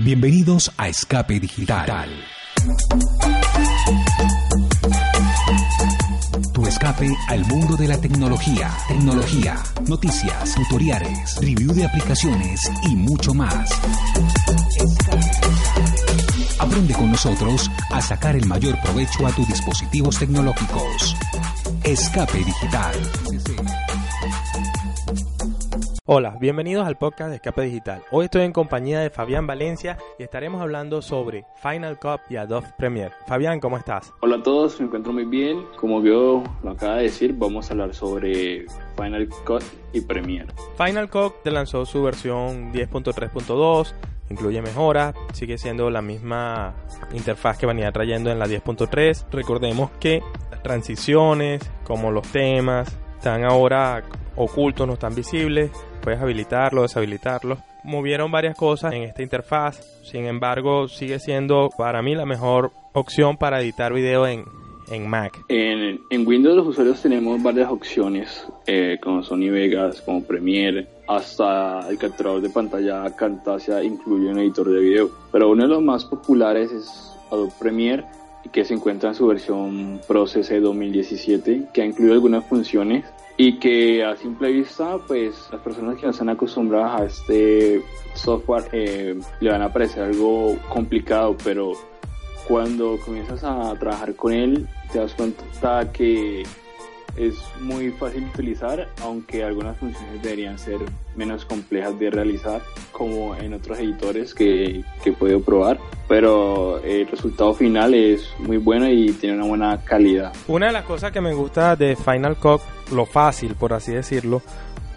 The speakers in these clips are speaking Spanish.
Bienvenidos a Escape Digital. Tu escape al mundo de la tecnología, tecnología, noticias, tutoriales, review de aplicaciones y mucho más. Aprende con nosotros a sacar el mayor provecho a tus dispositivos tecnológicos. Escape Digital. Hola, bienvenidos al podcast de Escape Digital. Hoy estoy en compañía de Fabián Valencia y estaremos hablando sobre Final Cut y Adobe Premiere. Fabián, ¿cómo estás? Hola a todos, me encuentro muy bien. Como yo lo acaba de decir, vamos a hablar sobre Final Cut y Premiere. Final Cut te lanzó su versión 10.3.2, incluye mejoras, sigue siendo la misma interfaz que venía trayendo en la 10.3. Recordemos que las transiciones, como los temas, están ahora ocultos, no están visibles puedes habilitarlo, deshabilitarlo. Movieron varias cosas en esta interfaz, sin embargo sigue siendo para mí la mejor opción para editar video en, en Mac. En, en, Windows los usuarios tenemos varias opciones, eh, como Sony Vegas, como Premiere, hasta el capturador de pantalla Camtasia incluye un editor de video. Pero uno de los más populares es Adobe Premiere, que se encuentra en su versión Pro CC 2017, que ha incluido algunas funciones y que a simple vista, pues las personas que no están acostumbradas a este software eh, le van a parecer algo complicado, pero cuando comienzas a trabajar con él, te das cuenta que es muy fácil de utilizar, aunque algunas funciones deberían ser menos complejas de realizar, como en otros editores que, que he podido probar. Pero el resultado final es muy bueno y tiene una buena calidad. Una de las cosas que me gusta de Final Cut, lo fácil, por así decirlo,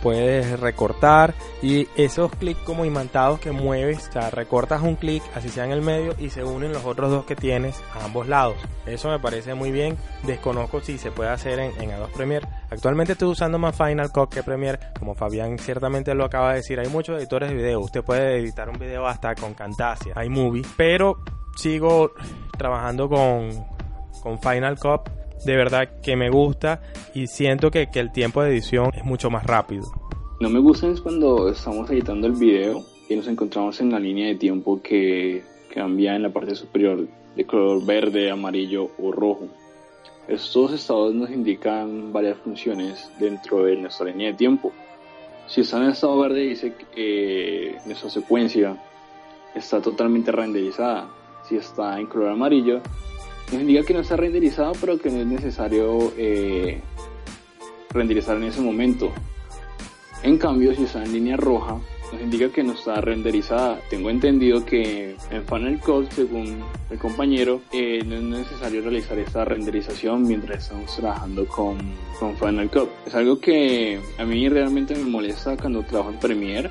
puedes recortar y esos clics como imantados que mueves, o sea, recortas un clic, así sea en el medio y se unen los otros dos que tienes a ambos lados. Eso me parece muy bien. Desconozco si se puede hacer en, Adobe Premiere. Actualmente estoy usando más Final Cut que Premiere. Como Fabián ciertamente lo acaba de decir, hay muchos editores de video. Usted puede editar un video hasta con Camtasia, iMovie, pero sigo trabajando con, con Final Cut de verdad que me gusta y siento que, que el tiempo de edición es mucho más rápido. No me gusta es cuando estamos editando el video y nos encontramos en la línea de tiempo que cambia en la parte superior de color verde, amarillo o rojo. Estos estados nos indican varias funciones dentro de nuestra línea de tiempo. Si está en estado verde dice que nuestra secuencia está totalmente renderizada. Si está en color amarillo nos indica que no está renderizado, pero que no es necesario eh, renderizar en ese momento. En cambio, si está en línea roja, nos indica que no está renderizada. Tengo entendido que en Final Cut, según el compañero, eh, no es necesario realizar esta renderización mientras estamos trabajando con, con Final Cut. Es algo que a mí realmente me molesta cuando trabajo en Premiere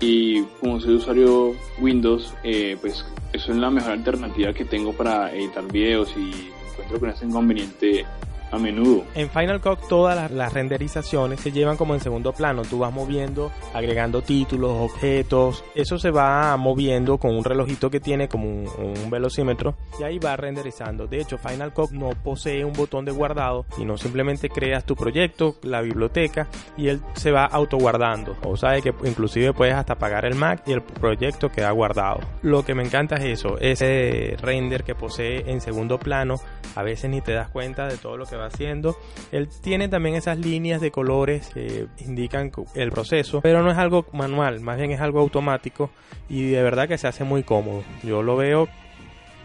y como soy usuario Windows, eh, pues eso es la mejor alternativa que tengo para editar videos y encuentro que no es inconveniente a menudo. En Final Cut todas las, renderizaciones se llevan como en segundo plano. Tú vas moviendo, agregando títulos, objetos. Eso se va moviendo con un relojito que tiene como un, velocímetro y ahí va renderizando. De hecho, Final Cut no posee un botón de guardado y no simplemente creas tu proyecto, la biblioteca y él se va autoguardando. O sea que inclusive puedes hasta apagar el Mac y el proyecto queda guardado. Lo que me encanta es eso, ese render que posee en segundo plano. A veces ni te das cuenta de todo lo que va haciendo. Él tiene también esas líneas de colores que indican el proceso, pero no es algo manual, más bien es algo automático y de verdad que se hace muy cómodo. Yo lo veo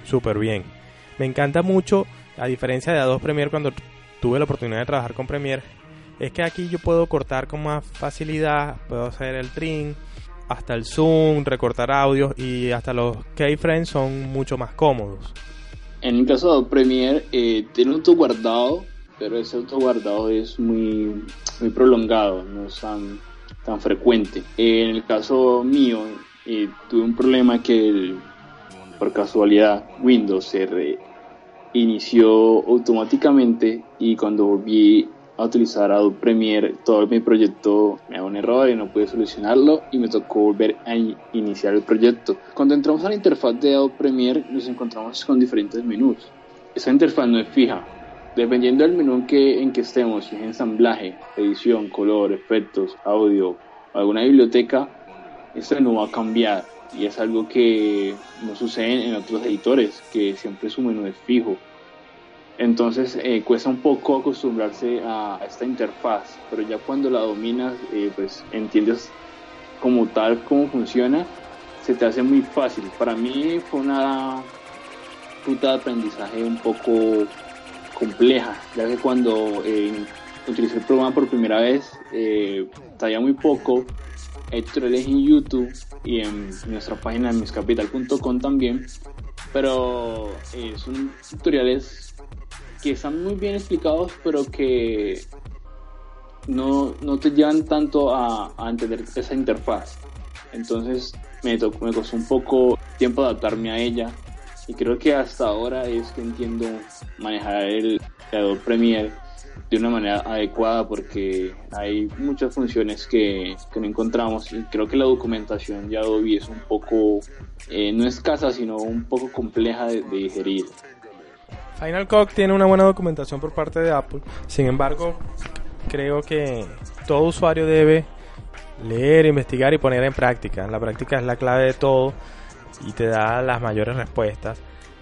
súper bien. Me encanta mucho, a diferencia de Adobe Premiere cuando tuve la oportunidad de trabajar con Premiere, es que aquí yo puedo cortar con más facilidad, puedo hacer el trim, hasta el zoom, recortar audios y hasta los keyframes son mucho más cómodos. En el caso de Premiere, eh, tiene un auto guardado, pero ese auto guardado es muy, muy prolongado, no es tan, tan frecuente. en el caso mío, eh, tuve un problema que por casualidad Windows se reinició automáticamente y cuando volví a utilizar Adobe Premiere, todo mi proyecto me da un error y no pude solucionarlo y me tocó volver a iniciar el proyecto. Cuando entramos a la interfaz de Adobe Premiere nos encontramos con diferentes menús. Esa interfaz no es fija. Dependiendo del menú en que, en que estemos, si es ensamblaje, edición, color, efectos, audio, alguna biblioteca, este menú va a cambiar. y es algo que no sucede en otros editores, que siempre su menú es fijo. Entonces eh, cuesta un poco acostumbrarse a, esta interfaz, pero ya cuando la dominas, eh, pues entiendes como tal cómo funciona, se te hace muy fácil. Para mí fue una ruta de aprendizaje un poco compleja, ya que cuando eh, utilicé el programa por primera vez, sabía muy poco, hay tutoriales en YouTube y en nuestra página miscapital.com también, pero son tutoriales que están muy bien explicados, pero que no, no te llevan tanto a, entender esa interfaz. Entonces me, tocó, me costó un poco tiempo adaptarme a ella y creo que hasta ahora es que entiendo manejar el Adobe Premiere de una manera adecuada porque hay muchas funciones que, que no encontramos y creo que la documentación de Adobe es un poco, eh, no escasa, sino un poco compleja de digerir. Final Cut tiene una buena documentación por parte de Apple. Sin embargo, creo que todo usuario debe leer, investigar y poner en práctica. La práctica es la clave de todo y te da las mayores respuestas.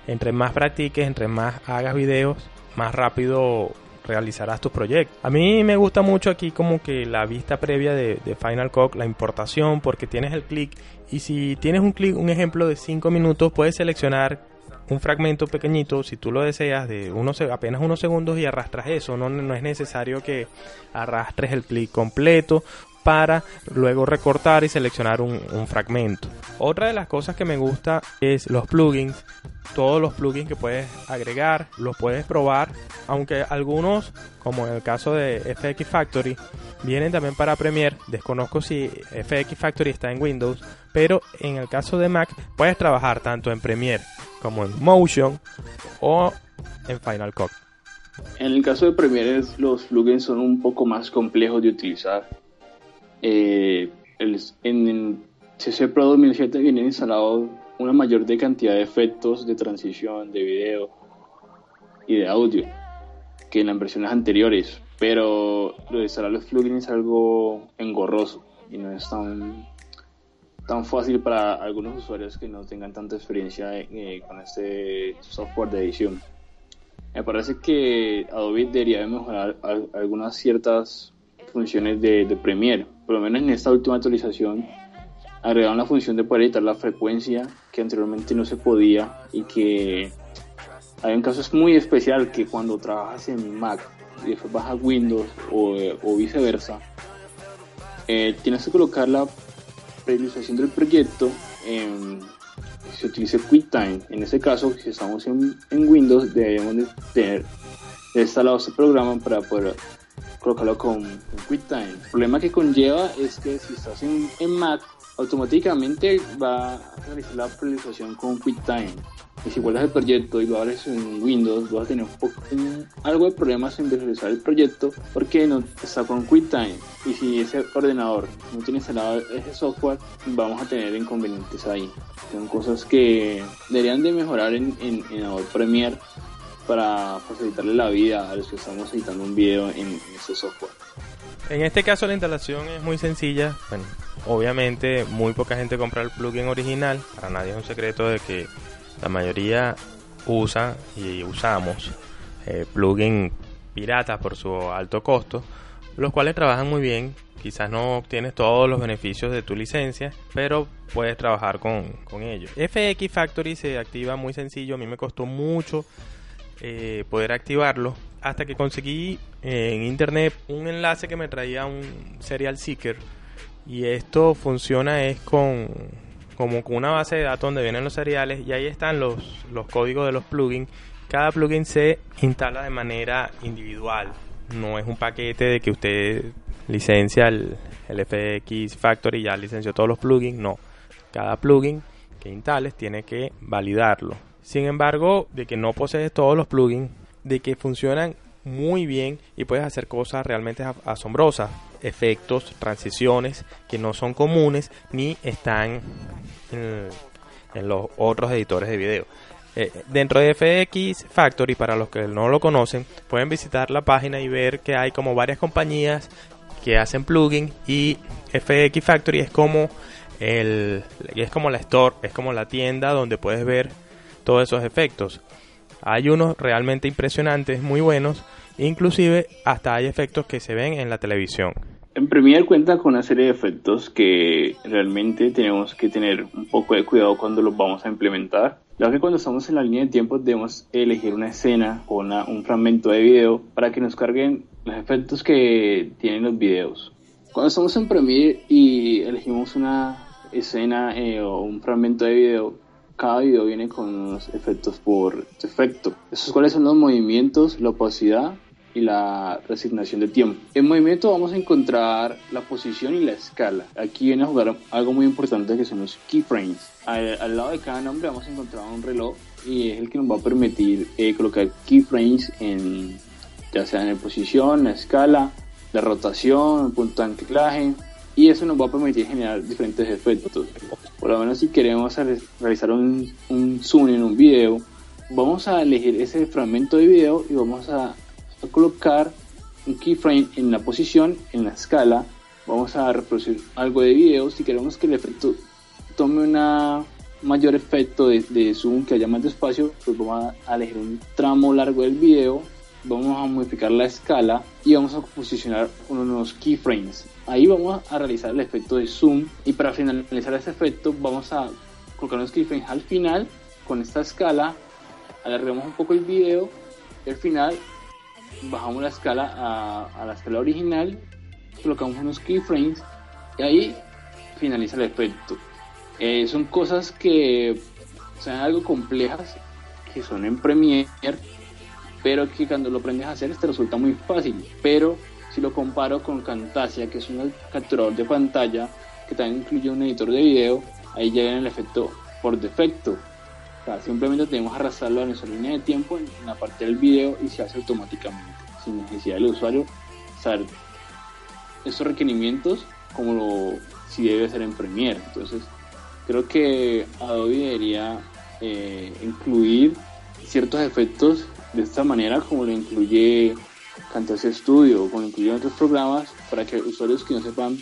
Entre más practiques, entre más hagas videos, más rápido realizarás tus proyectos. A mí me gusta mucho aquí como que la vista previa de, Final Cut, la importación, porque tienes el clic y si tienes un clic, un ejemplo de 5 minutos, puedes seleccionar un fragmento pequeñito, si tú lo deseas, de unos, apenas unos segundos y arrastras eso. No, no es necesario que arrastres el clic completo para luego recortar y seleccionar un, fragmento. Otra de las cosas que me gusta es los plugins. Todos los plugins que puedes agregar, los puedes probar, aunque algunos, como en el caso de FX Factory, vienen también para Premiere. Desconozco si FX Factory está en Windows, pero en el caso de Mac puedes trabajar tanto en Premiere como en Motion o en Final Cut. En el caso de Premiere los plugins son un poco más complejos de utilizar. Eh, en el CC Pro 2007 viene instalado una mayor cantidad de efectos de transición de video y de audio que en las versiones anteriores, pero lo de instalar los plugins es algo engorroso y no es tan tan fácil para algunos usuarios que no tengan tanta experiencia eh, con este software de edición. Me parece que Adobe debería mejorar algunas ciertas funciones de, Premiere. Por lo menos en esta última actualización agregaron la función de poder editar la frecuencia que anteriormente no se podía y que hay un caso muy especial que cuando trabajas en Mac y después vas a Windows o, viceversa, eh, tienes que colocar la realización del proyecto se utiliza QuickTime. En este caso, si estamos en, Windows, debemos de tener instalado este programa para poder colocarlo con, QuickTime. El problema que conlleva es que si estás en, en Mac, automáticamente va a realizar la realización con QuickTime y si vuelves el proyecto y lo abres en Windows, vas a tener algo de problemas en visualizar el proyecto porque no está con QuickTime. Y si ese ordenador no tiene instalado ese software, vamos a tener inconvenientes ahí. Son cosas que deberían de mejorar en, en, Adobe Premiere para facilitarle la vida a los que estamos editando un video en, en ese software. En este caso la instalación es muy sencilla. Bueno, obviamente muy poca gente compra el plugin original. Para nadie es un secreto de que la mayoría usa y usamos eh, plugins piratas por su alto costo, los cuales trabajan muy bien. Quizás no obtienes todos los beneficios de tu licencia, pero puedes trabajar con, ellos. FX Factory se activa muy sencillo, a mí me costó mucho eh, poder activarlo hasta que conseguí eh, en internet un enlace que me traía un serial seeker y esto funciona es con como con una base de datos donde vienen los seriales y ahí están los, los códigos de los plugins. Cada plugin se instala de manera individual. No es un paquete de que usted licencia el, el FX Factory y ya licenció todos los plugins. No. Cada plugin que instales tiene que validarlo. Sin embargo, de que no posees todos los plugins, de que funcionan muy bien y puedes hacer cosas realmente asombrosas, efectos, transiciones que no son comunes ni están en, los otros editores de video. Eh, dentro de FX Factory, para los que no lo conocen, pueden visitar la página y ver que hay como varias compañías que hacen plugins y FX Factory es como el, es como la store, es como la tienda donde puedes ver todos esos efectos. Hay unos realmente impresionantes, muy buenos, inclusive hasta hay efectos que se ven en la televisión. En Premiere cuenta con una serie de efectos que realmente tenemos que tener un poco de cuidado cuando los vamos a implementar. Ya que cuando estamos en la línea de tiempo debemos elegir una escena o un fragmento de video para que nos carguen los efectos que tienen los videos. Cuando estamos en Premiere y elegimos una escena eh, o un fragmento de video, cada video viene con unos efectos por defecto. Esos cuáles son los movimientos, la opacidad y la resignación de tiempo. En movimiento vamos a encontrar la posición y la escala. Aquí viene a jugar algo muy importante que son los keyframes. Al, lado de cada nombre vamos a encontrar un reloj y es el que nos va a permitir eh, colocar keyframes en ya sea en posición, la escala, la rotación, el punto de anclaje, y eso nos va a permitir generar diferentes efectos. Por lo menos si queremos realizar un, zoom en un video, vamos a elegir ese fragmento de video y vamos a, colocar un keyframe en la posición, en la escala. Vamos a reproducir algo de video. Si queremos que el efecto tome un mayor efecto de, zoom, que haya más espacio, pues vamos a elegir un tramo largo del video vamos a modificar la escala y vamos a posicionar unos keyframes. Ahí vamos a realizar el efecto de zoom y para finalizar ese efecto vamos a colocar unos keyframes al final con esta escala, alargamos un poco el video al final bajamos la escala a, la escala original, colocamos unos keyframes y ahí finaliza el efecto. Eh, son cosas que son algo complejas que son en Premiere pero que cuando lo aprendes a hacer te resulta muy fácil. Pero si lo comparo con Camtasia, que es un capturador de pantalla que también incluye un editor de video, ahí llega el efecto por defecto. O sea, simplemente tenemos que arrastrarlo a nuestra línea de tiempo en la parte del video y se hace automáticamente, sin necesidad del usuario saber esos requerimientos como lo, si debe ser en Premiere. Entonces, creo que Adobe debería eh, incluir ciertos efectos de esta manera como lo incluye Camtasia Studio como lo incluye otros programas para que usuarios que no sepan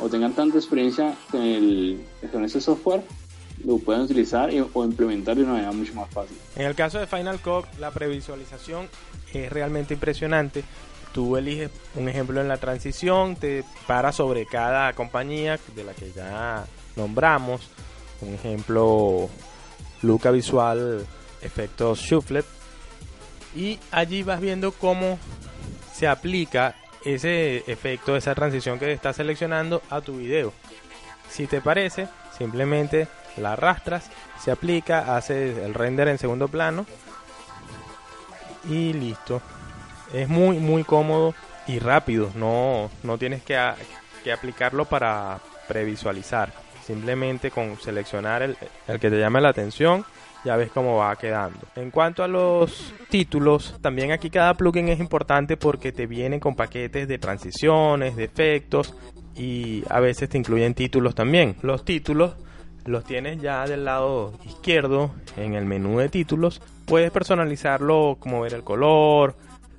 o tengan tanta experiencia con, el, con este software lo puedan utilizar o implementar de una manera mucho más fácil. En el caso de Final Cut, la previsualización es realmente impresionante. Tú eliges un ejemplo en la transición, te para sobre cada compañía de la que ya nombramos. Un ejemplo, Luca Visual Efectos Shufflet y allí vas viendo cómo se aplica ese efecto, esa transición que estás seleccionando a tu video. Si te parece, simplemente la arrastras, se aplica, haces el render en segundo plano y listo. Es muy muy cómodo y rápido, no, no tienes que, que aplicarlo para previsualizar. Simplemente con seleccionar el, el que te llame la atención ya ves cómo va quedando. En cuanto a los títulos, también aquí cada plugin es importante porque te vienen con paquetes de transiciones, de efectos y a veces te incluyen títulos también. Los títulos los tienes ya del lado izquierdo en el menú de títulos. Puedes personalizarlo como ver el color,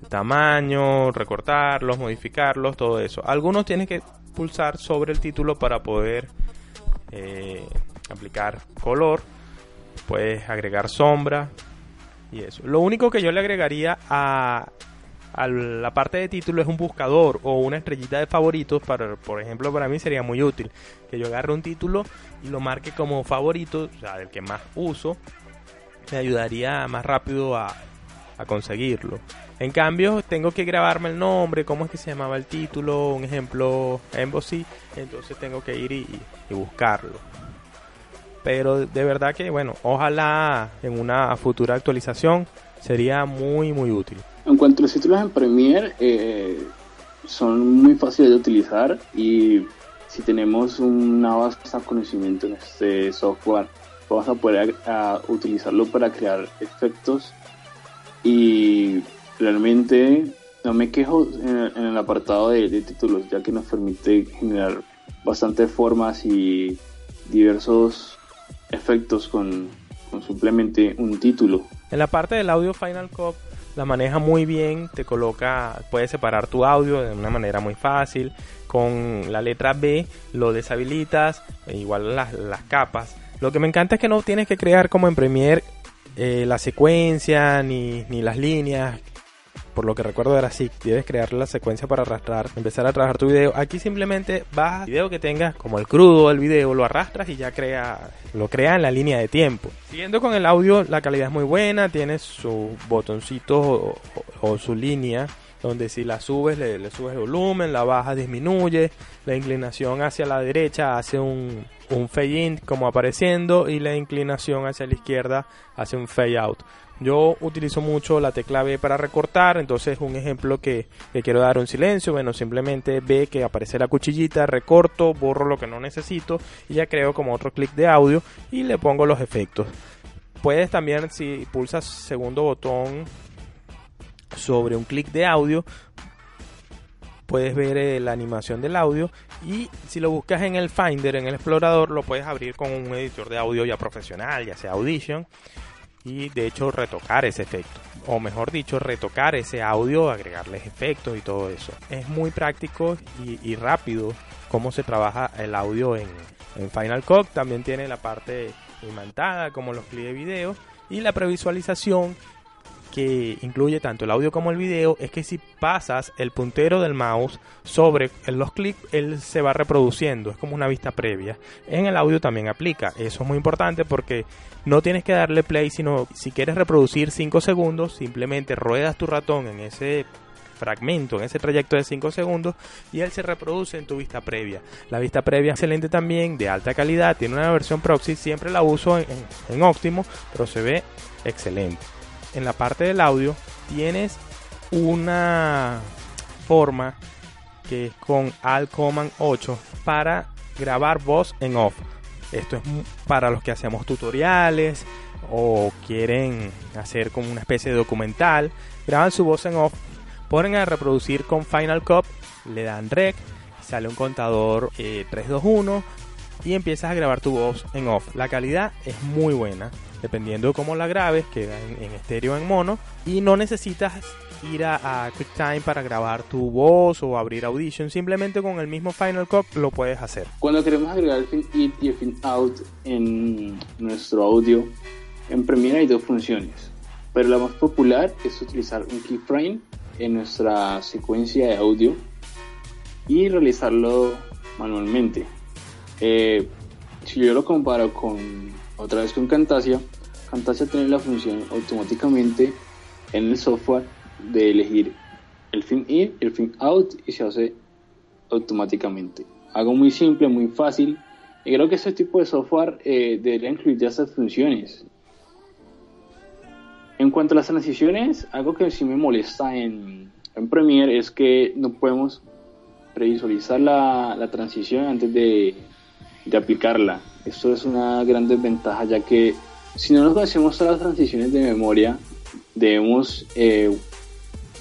tamaño, recortarlos, modificarlos, todo eso. Algunos tienes que pulsar sobre el título para poder eh, aplicar color puedes agregar sombra y eso. Lo único que yo le agregaría a, a la parte de título es un buscador o una estrellita de favoritos. Para, por ejemplo, para mí sería muy útil que yo agarre un título y lo marque como favorito, o sea, el que más uso. Me ayudaría más rápido a, a conseguirlo. En cambio, tengo que grabarme el nombre, cómo es que se llamaba el título, un ejemplo, Embassy, entonces tengo que ir y buscarlo. Pero de verdad que, bueno, ojalá en una futura actualización sería muy, muy útil. En cuanto a los títulos en Premiere, eh, son muy fáciles de utilizar y si tenemos una de conocimiento en este software, vamos a poder utilizarlo para crear efectos y realmente no me quejo en, el apartado de, de, títulos, ya que nos permite generar bastantes formas y diversos efectos con, simplemente un título. En la parte del audio Final Cut la maneja muy bien, te coloca, puedes separar tu audio de una manera muy fácil. Con la letra B lo deshabilitas, e igual las, las capas. Lo que me encanta es que no tienes que crear como en Premiere eh, la secuencia ni, ni las líneas por lo que recuerdo era así, debes crear la secuencia para arrastrar, empezar a trabajar tu video. Aquí simplemente vas al video que tengas, como el crudo del video, lo arrastras y ya crea, lo crea en la línea de tiempo. Siguiendo con el audio, la calidad es muy buena, tiene sus botoncitos o, su línea donde si la subes le, le, subes el volumen, la bajas disminuye, la inclinación hacia la derecha hace un, un fade in como apareciendo y la inclinación hacia la izquierda hace un fade out. Yo utilizo mucho la tecla B para recortar, entonces un ejemplo que, quiero dar un silencio, bueno, simplemente ve que aparece la cuchillita, recorto, borro lo que no necesito y ya creo como otro clic de audio y le pongo los efectos. Puedes también, si pulsas segundo botón sobre un clic de audio, puedes ver eh, la animación del audio y si lo buscas en el Finder, en el explorador, lo puedes abrir con un editor de audio ya profesional, ya sea Audition y de hecho retocar ese efecto. O mejor dicho retocar ese audio agregarles efectos y todo eso. Es muy práctico y, rápido cómo se trabaja el audio en, en, Final Cut. También tiene la parte imantada como los clips de video y la previsualización que incluye tanto el audio como el video es que si pasas el puntero del mouse sobre los clips, él se va reproduciendo, es como una vista previa. En el audio también aplica, eso es muy importante porque no tienes que darle play, sino si quieres reproducir 5 segundos, simplemente ruedas tu ratón en ese fragmento, en ese trayecto de 5 segundos y él se reproduce en tu vista previa. La vista previa excelente también, de alta calidad, tiene una versión proxy, siempre la uso en, en óptimo, pero se ve excelente en la parte del audio tienes una forma que es con Alt Command 8 para grabar voz en off. Esto es para los que hacemos tutoriales o quieren hacer como una especie de documental. Graban su voz en off, ponen a reproducir con Final Cut, le dan rec, sale un contador 321 eh, y empiezas a grabar tu voz en off. La calidad es muy buena dependiendo de cómo la grabes, queda en, estéreo o en mono y no necesitas ir a, QuickTime para grabar tu voz o abrir Audition, simplemente con el mismo Final Cut lo puedes hacer. Cuando queremos agregar el fin in y el fin out en nuestro audio, en Premiere hay dos funciones, pero la más popular es utilizar un keyframe en nuestra secuencia de audio y realizarlo manualmente. Eh, si yo lo comparo con otra vez con Camtasia, Camtasia tiene la función automáticamente en el software de elegir el fin in el fin out y se hace automáticamente. Algo muy simple, muy fácil. Y creo que ese tipo de software eh, debería incluir ya esas funciones. En cuanto a las transiciones, algo que sí me molesta en, Premiere es que no podemos previsualizar la transición antes de, de aplicarla. Esto es una gran desventaja ya que si no nos conocemos todas las transiciones de memoria, debemos eh,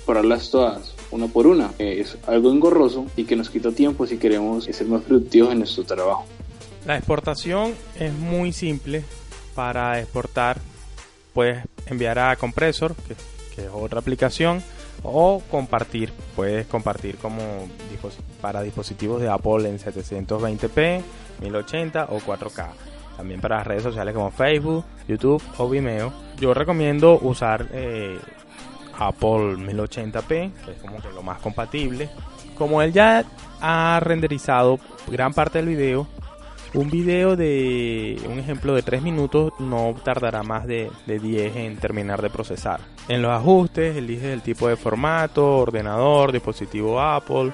probarlas todas una por una. Eh, es algo engorroso y que nos quita tiempo si queremos ser más productivos en nuestro trabajo. La exportación es muy simple. Para exportar puedes enviar a Compressor, que, que es otra aplicación, o compartir. Puedes compartir como para dispositivos de Apple en 720p 1080 o 4K. También para redes sociales como Facebook, YouTube o Vimeo. Yo recomiendo usar eh, Apple 1080p, que es como que lo más compatible. Como él ya ha renderizado gran parte del video, un video de un ejemplo de 3 minutos no tardará más de, de 10 en terminar de procesar. En los ajustes eliges el tipo de formato, ordenador, dispositivo Apple,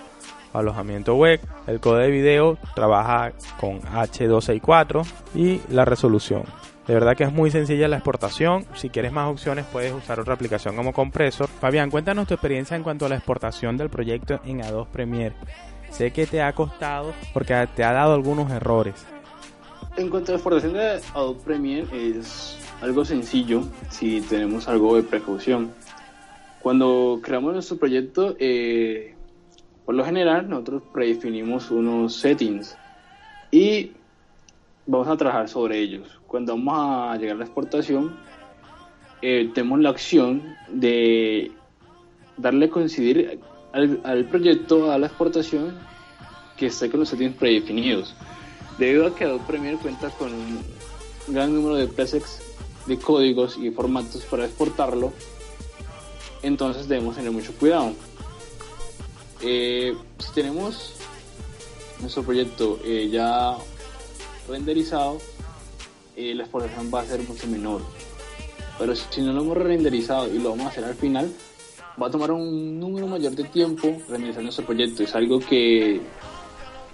alojamiento web. El código de video trabaja con H264 y la resolución. De verdad que es muy sencilla la exportación. Si quieres más opciones puedes usar otra aplicación como Compressor. Fabián, cuéntanos tu experiencia en cuanto a la exportación del proyecto en Adobe Premiere. Sé que te ha costado porque te ha dado algunos errores. En cuanto a la exportación de Adobe Premiere es algo sencillo si tenemos algo de precaución. Cuando creamos nuestro proyecto eh, por lo general, nosotros predefinimos unos settings y vamos a trabajar sobre ellos. Cuando vamos a llegar a la exportación, eh, tenemos la opción de darle coincidir al, proyecto, a la exportación, que esté con los settings predefinidos. Debido a que Adobe Premiere cuenta con un gran número de presets de códigos y formatos para exportarlo, entonces debemos tener mucho cuidado. Eh, si tenemos nuestro proyecto eh, ya renderizado, eh, la exportación va a ser mucho menor. Pero si no lo hemos renderizado y lo vamos a hacer al final, va a tomar un número mayor de tiempo renderizar nuestro proyecto. Es algo que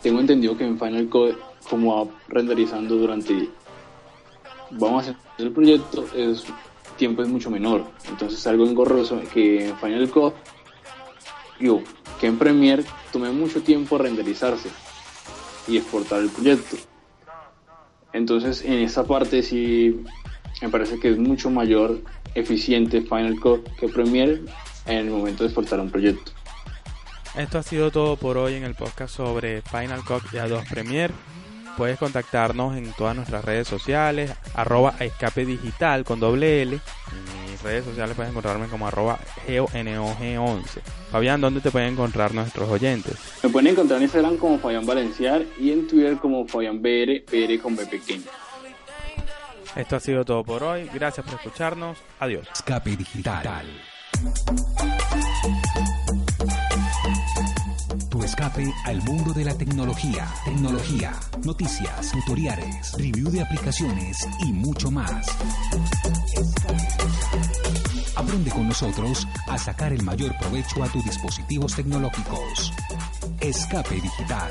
tengo entendido que en Final Code, como va renderizando durante, vamos a hacer el proyecto, el tiempo es mucho menor. Entonces es algo engorroso que en Final Code, digo, que en Premiere tome mucho tiempo renderizarse y exportar el proyecto. Entonces en esa parte sí me parece que es mucho mayor eficiente Final Cut que Premiere en el momento de exportar un proyecto. Esto ha sido todo por hoy en el podcast sobre Final Cut y Adobe Premiere. Puedes contactarnos en todas nuestras redes sociales, arroba escape digital con doble L. En mis redes sociales puedes encontrarme como arroba geonog11. Fabián, ¿dónde te pueden encontrar nuestros oyentes? Me pueden encontrar en Instagram como Fabián Valenciar y en Twitter como Fabián BR, BR con B pequeño. Esto ha sido todo por hoy. Gracias por escucharnos. Adiós. Escape digital. Tu escape al mundo de la tecnología, tecnología, noticias, tutoriales, review de aplicaciones y mucho más. Aprende con nosotros a sacar el mayor provecho a tus dispositivos tecnológicos. Escape digital.